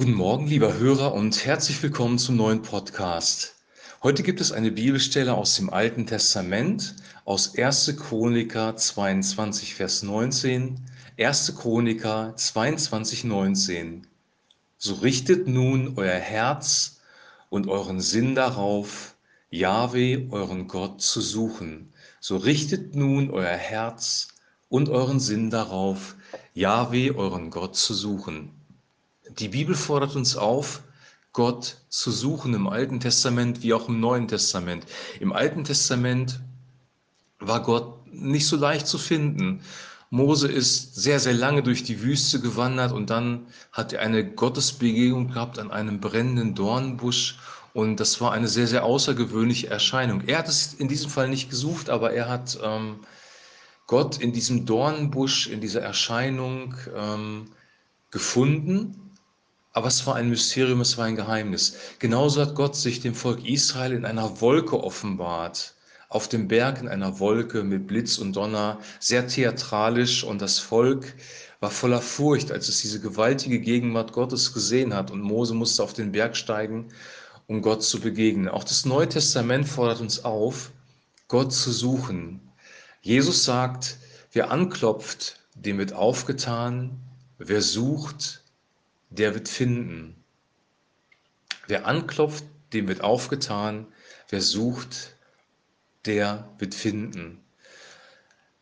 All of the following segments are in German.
Guten Morgen, lieber Hörer, und herzlich willkommen zum neuen Podcast. Heute gibt es eine Bibelstelle aus dem Alten Testament, aus 1. Chroniker 22, Vers 19. 1. Chroniker 22, 19. So richtet nun euer Herz und euren Sinn darauf, Jahwe, euren Gott, zu suchen. So richtet nun euer Herz und euren Sinn darauf, Jahwe, euren Gott, zu suchen. Die Bibel fordert uns auf, Gott zu suchen im Alten Testament wie auch im Neuen Testament. Im Alten Testament war Gott nicht so leicht zu finden. Mose ist sehr, sehr lange durch die Wüste gewandert und dann hat er eine Gottesbegegnung gehabt an einem brennenden Dornbusch und das war eine sehr, sehr außergewöhnliche Erscheinung. Er hat es in diesem Fall nicht gesucht, aber er hat ähm, Gott in diesem Dornbusch, in dieser Erscheinung ähm, gefunden aber es war ein Mysterium, es war ein Geheimnis. Genauso hat Gott sich dem Volk Israel in einer Wolke offenbart. Auf dem Berg in einer Wolke mit Blitz und Donner, sehr theatralisch und das Volk war voller Furcht, als es diese gewaltige Gegenwart Gottes gesehen hat und Mose musste auf den Berg steigen, um Gott zu begegnen. Auch das Neue Testament fordert uns auf, Gott zu suchen. Jesus sagt, wer anklopft, dem wird aufgetan, wer sucht, der wird finden. Wer anklopft, dem wird aufgetan. Wer sucht, der wird finden.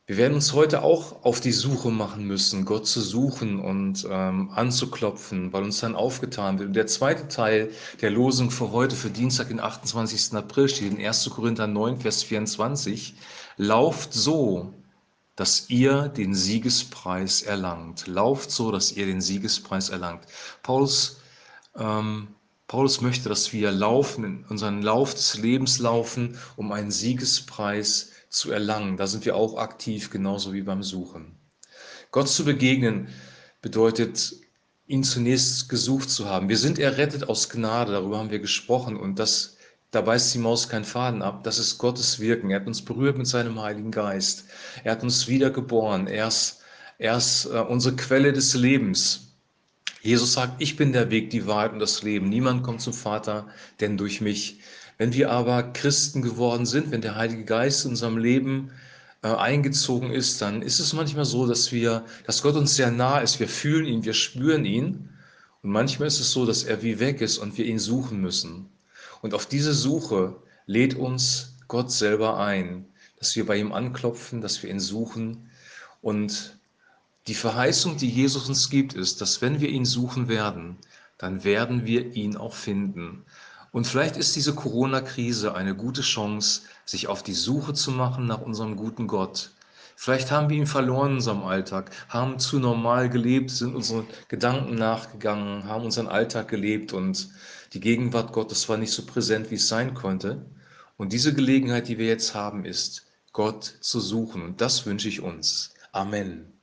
Wir werden uns heute auch auf die Suche machen müssen, Gott zu suchen und ähm, anzuklopfen, weil uns dann aufgetan wird. Und der zweite Teil der Losung für heute, für Dienstag, den 28. April, steht in 1. Korinther 9, Vers 24. Lauft so, dass ihr den Siegespreis erlangt. Lauft so, dass ihr den Siegespreis erlangt. Paulus, ähm, Paulus möchte, dass wir laufen, unseren Lauf des Lebens laufen, um einen Siegespreis zu erlangen. Da sind wir auch aktiv, genauso wie beim Suchen. Gott zu begegnen bedeutet, ihn zunächst gesucht zu haben. Wir sind errettet aus Gnade, darüber haben wir gesprochen und das da beißt die Maus keinen Faden ab. Das ist Gottes Wirken. Er hat uns berührt mit seinem Heiligen Geist. Er hat uns wiedergeboren. Er ist, er ist äh, unsere Quelle des Lebens. Jesus sagt, ich bin der Weg, die Wahrheit und das Leben. Niemand kommt zum Vater, denn durch mich. Wenn wir aber Christen geworden sind, wenn der Heilige Geist in unserem Leben äh, eingezogen ist, dann ist es manchmal so, dass wir, dass Gott uns sehr nah ist. Wir fühlen ihn, wir spüren ihn. Und manchmal ist es so, dass er wie weg ist und wir ihn suchen müssen. Und auf diese Suche lädt uns Gott selber ein, dass wir bei ihm anklopfen, dass wir ihn suchen. Und die Verheißung, die Jesus uns gibt, ist, dass wenn wir ihn suchen werden, dann werden wir ihn auch finden. Und vielleicht ist diese Corona-Krise eine gute Chance, sich auf die Suche zu machen nach unserem guten Gott. Vielleicht haben wir ihn verloren in unserem Alltag, haben zu normal gelebt, sind unseren Gedanken nachgegangen, haben unseren Alltag gelebt und die Gegenwart Gottes war nicht so präsent, wie es sein konnte. Und diese Gelegenheit, die wir jetzt haben, ist, Gott zu suchen. Und das wünsche ich uns. Amen.